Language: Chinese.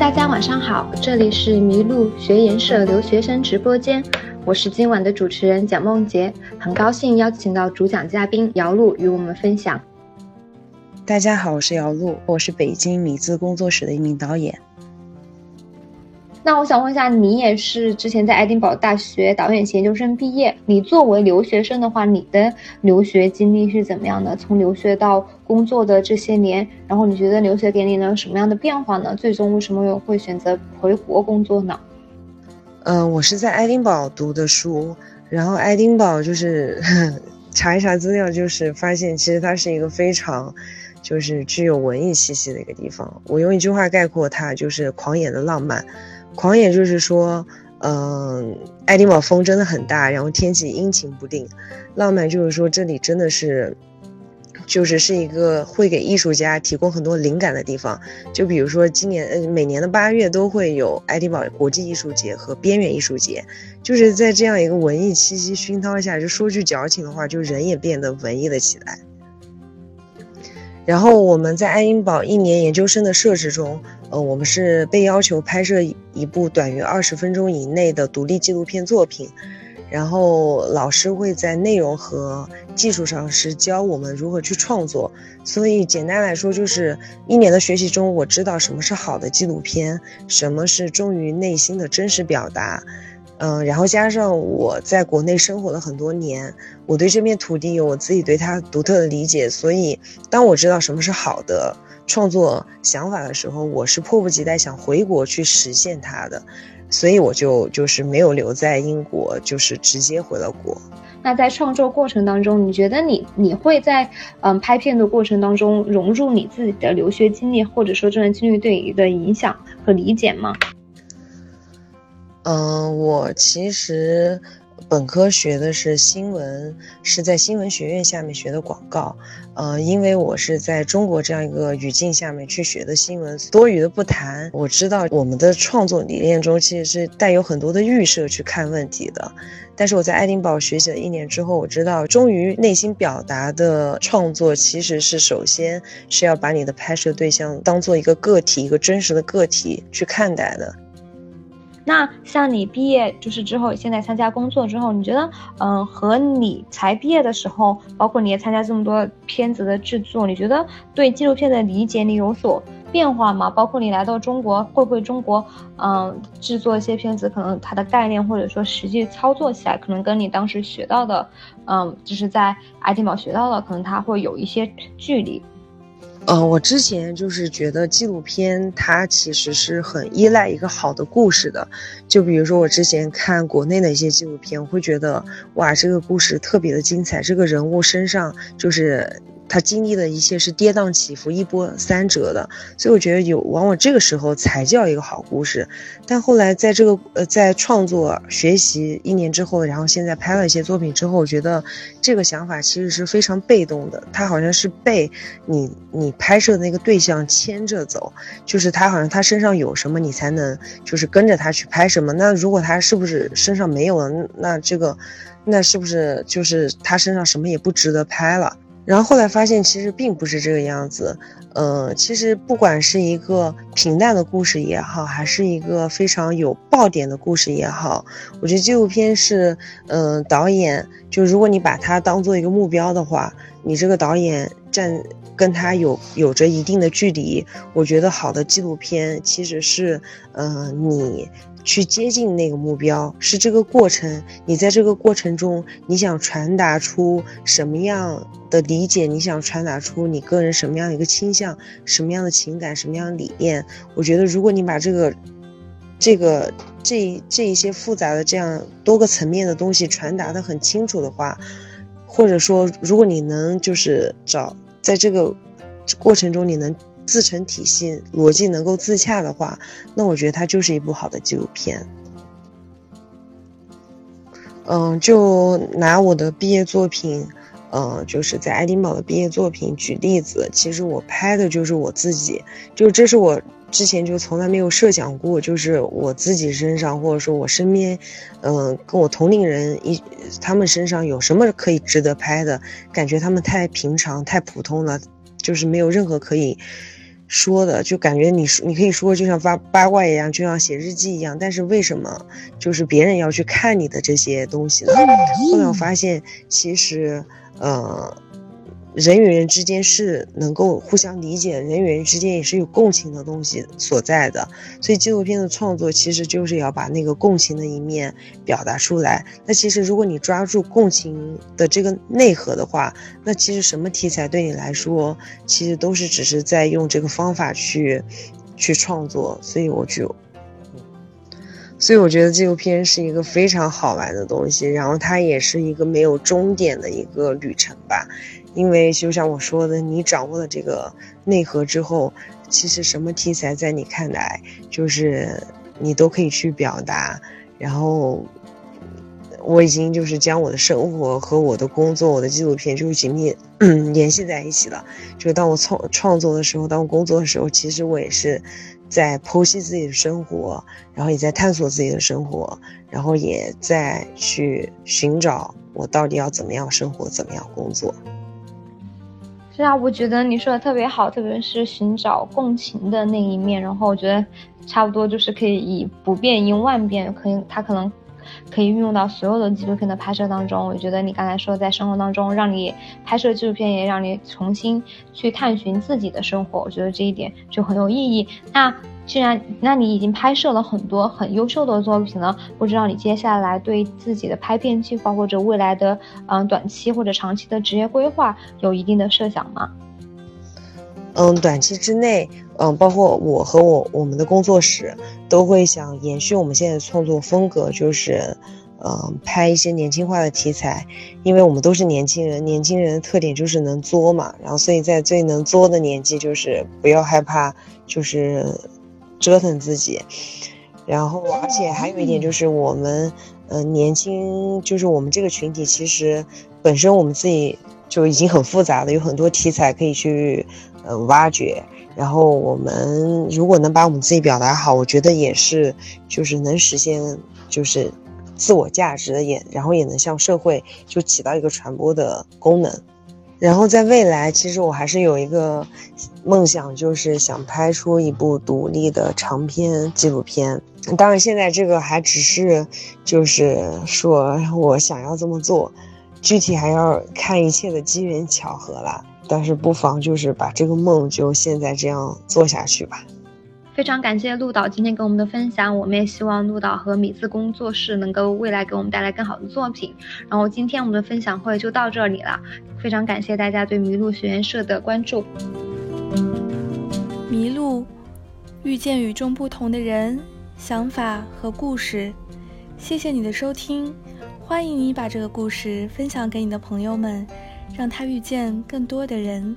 大家晚上好，这里是麋鹿学研社留学生直播间，我是今晚的主持人蒋梦洁，很高兴邀请到主讲嘉宾姚璐与我们分享。大家好，我是姚璐，我是北京米字工作室的一名导演。那我想问一下，你也是之前在爱丁堡大学导演系研究生毕业。你作为留学生的话，你的留学经历是怎么样的？从留学到工作的这些年，然后你觉得留学给你了什么样的变化呢？最终为什么又会选择回国工作呢？嗯，我是在爱丁堡读的书，然后爱丁堡就是 查一查资料，就是发现其实它是一个非常就是具有文艺气息的一个地方。我用一句话概括它，就是狂野的浪漫。狂野就是说，嗯，爱丁堡风真的很大，然后天气阴晴不定。浪漫就是说，这里真的是，就是是一个会给艺术家提供很多灵感的地方。就比如说今年，呃，每年的八月都会有爱丁堡国际艺术节和边缘艺术节，就是在这样一个文艺气息熏陶下，就说句矫情的话，就人也变得文艺了起来。然后我们在爱丁堡一年研究生的设置中。呃，我们是被要求拍摄一部短于二十分钟以内的独立纪录片作品，然后老师会在内容和技术上是教我们如何去创作。所以简单来说，就是一年的学习中，我知道什么是好的纪录片，什么是忠于内心的真实表达。嗯，然后加上我在国内生活了很多年，我对这片土地有我自己对它独特的理解，所以当我知道什么是好的。创作想法的时候，我是迫不及待想回国去实现它的，所以我就就是没有留在英国，就是直接回了国。那在创作过程当中，你觉得你你会在嗯拍片的过程当中融入你自己的留学经历，或者说这段经历对你的影响和理解吗？嗯，我其实。本科学的是新闻，是在新闻学院下面学的广告。呃，因为我是在中国这样一个语境下面去学的新闻，多余的不谈。我知道我们的创作理念中其实是带有很多的预设去看问题的。但是我在爱丁堡学习了一年之后，我知道忠于内心表达的创作其实是首先是要把你的拍摄对象当做一个个体，一个真实的个体去看待的。那像你毕业就是之后，现在参加工作之后，你觉得，嗯，和你才毕业的时候，包括你也参加这么多片子的制作，你觉得对纪录片的理解你有所变化吗？包括你来到中国，会不会中国，嗯，制作一些片子，可能它的概念或者说实际操作起来，可能跟你当时学到的，嗯，就是在爱丁堡学到的，可能它会有一些距离。嗯，我之前就是觉得纪录片它其实是很依赖一个好的故事的，就比如说我之前看国内的一些纪录片，我会觉得哇，这个故事特别的精彩，这个人物身上就是。他经历的一切是跌宕起伏、一波三折的，所以我觉得有往往这个时候才叫一个好故事。但后来在这个呃在创作学习一年之后，然后现在拍了一些作品之后，我觉得这个想法其实是非常被动的。他好像是被你你拍摄的那个对象牵着走，就是他好像他身上有什么，你才能就是跟着他去拍什么。那如果他是不是身上没有了，那这个那是不是就是他身上什么也不值得拍了？然后后来发现，其实并不是这个样子。呃，其实不管是一个平淡的故事也好，还是一个非常有爆点的故事也好，我觉得纪录片是，嗯，导演就如果你把它当做一个目标的话，你这个导演站跟他有有着一定的距离。我觉得好的纪录片其实是，嗯，你。去接近那个目标是这个过程，你在这个过程中，你想传达出什么样的理解？你想传达出你个人什么样的一个倾向？什么样的情感？什么样的理念？我觉得，如果你把这个、这个、这这一些复杂的这样多个层面的东西传达的很清楚的话，或者说，如果你能就是找在这个过程中，你能。自成体系，逻辑能够自洽的话，那我觉得它就是一部好的纪录片。嗯，就拿我的毕业作品，嗯，就是在爱丁堡的毕业作品举例子，其实我拍的就是我自己，就这是我之前就从来没有设想过，就是我自己身上，或者说我身边，嗯，跟我同龄人一他们身上有什么可以值得拍的？感觉他们太平常、太普通了，就是没有任何可以。说的，就感觉你说你可以说就像发八卦一样，就像写日记一样。但是为什么就是别人要去看你的这些东西呢？后来我发现，其实，呃。人与人之间是能够互相理解，人与人之间也是有共情的东西所在的。所以纪录片的创作其实就是要把那个共情的一面表达出来。那其实如果你抓住共情的这个内核的话，那其实什么题材对你来说，其实都是只是在用这个方法去去创作。所以我就，所以我觉得纪录片是一个非常好玩的东西，然后它也是一个没有终点的一个旅程吧。因为就像我说的，你掌握了这个内核之后，其实什么题材在你看来，就是你都可以去表达。然后，我已经就是将我的生活和我的工作、我的纪录片就紧密 联系在一起了。就当我创创作的时候，当我工作的时候，其实我也是在剖析自己的生活，然后也在探索自己的生活，然后也在去寻找我到底要怎么样生活，怎么样工作。对啊，我觉得你说的特别好，特别是寻找共情的那一面。然后我觉得，差不多就是可以以不变应万变，可以他可能可以运用到所有的纪录片的拍摄当中。我觉得你刚才说在生活当中，让你拍摄纪录片，也让你重新去探寻自己的生活。我觉得这一点就很有意义。那。既然，那你已经拍摄了很多很优秀的作品了，不知道你接下来对自己的拍片计划或者未来的嗯短期或者长期的职业规划有一定的设想吗？嗯，短期之内，嗯，包括我和我我们的工作室都会想延续我们现在的创作风格，就是嗯拍一些年轻化的题材，因为我们都是年轻人，年轻人的特点就是能作嘛，然后所以在最能作的年纪，就是不要害怕，就是。折腾自己，然后而且还有一点就是我们，嗯，年轻就是我们这个群体其实本身我们自己就已经很复杂的，有很多题材可以去呃挖掘。然后我们如果能把我们自己表达好，我觉得也是就是能实现就是自我价值的，也然后也能向社会就起到一个传播的功能。然后在未来，其实我还是有一个梦想，就是想拍出一部独立的长篇纪录片。当然，现在这个还只是，就是说我想要这么做，具体还要看一切的机缘巧合了。但是不妨就是把这个梦就现在这样做下去吧。非常感谢陆导今天给我们的分享，我们也希望陆导和米字工作室能够未来给我们带来更好的作品。然后今天我们的分享会就到这里了，非常感谢大家对麋鹿学员社的关注。麋鹿遇见与众不同的人、想法和故事，谢谢你的收听，欢迎你把这个故事分享给你的朋友们，让他遇见更多的人。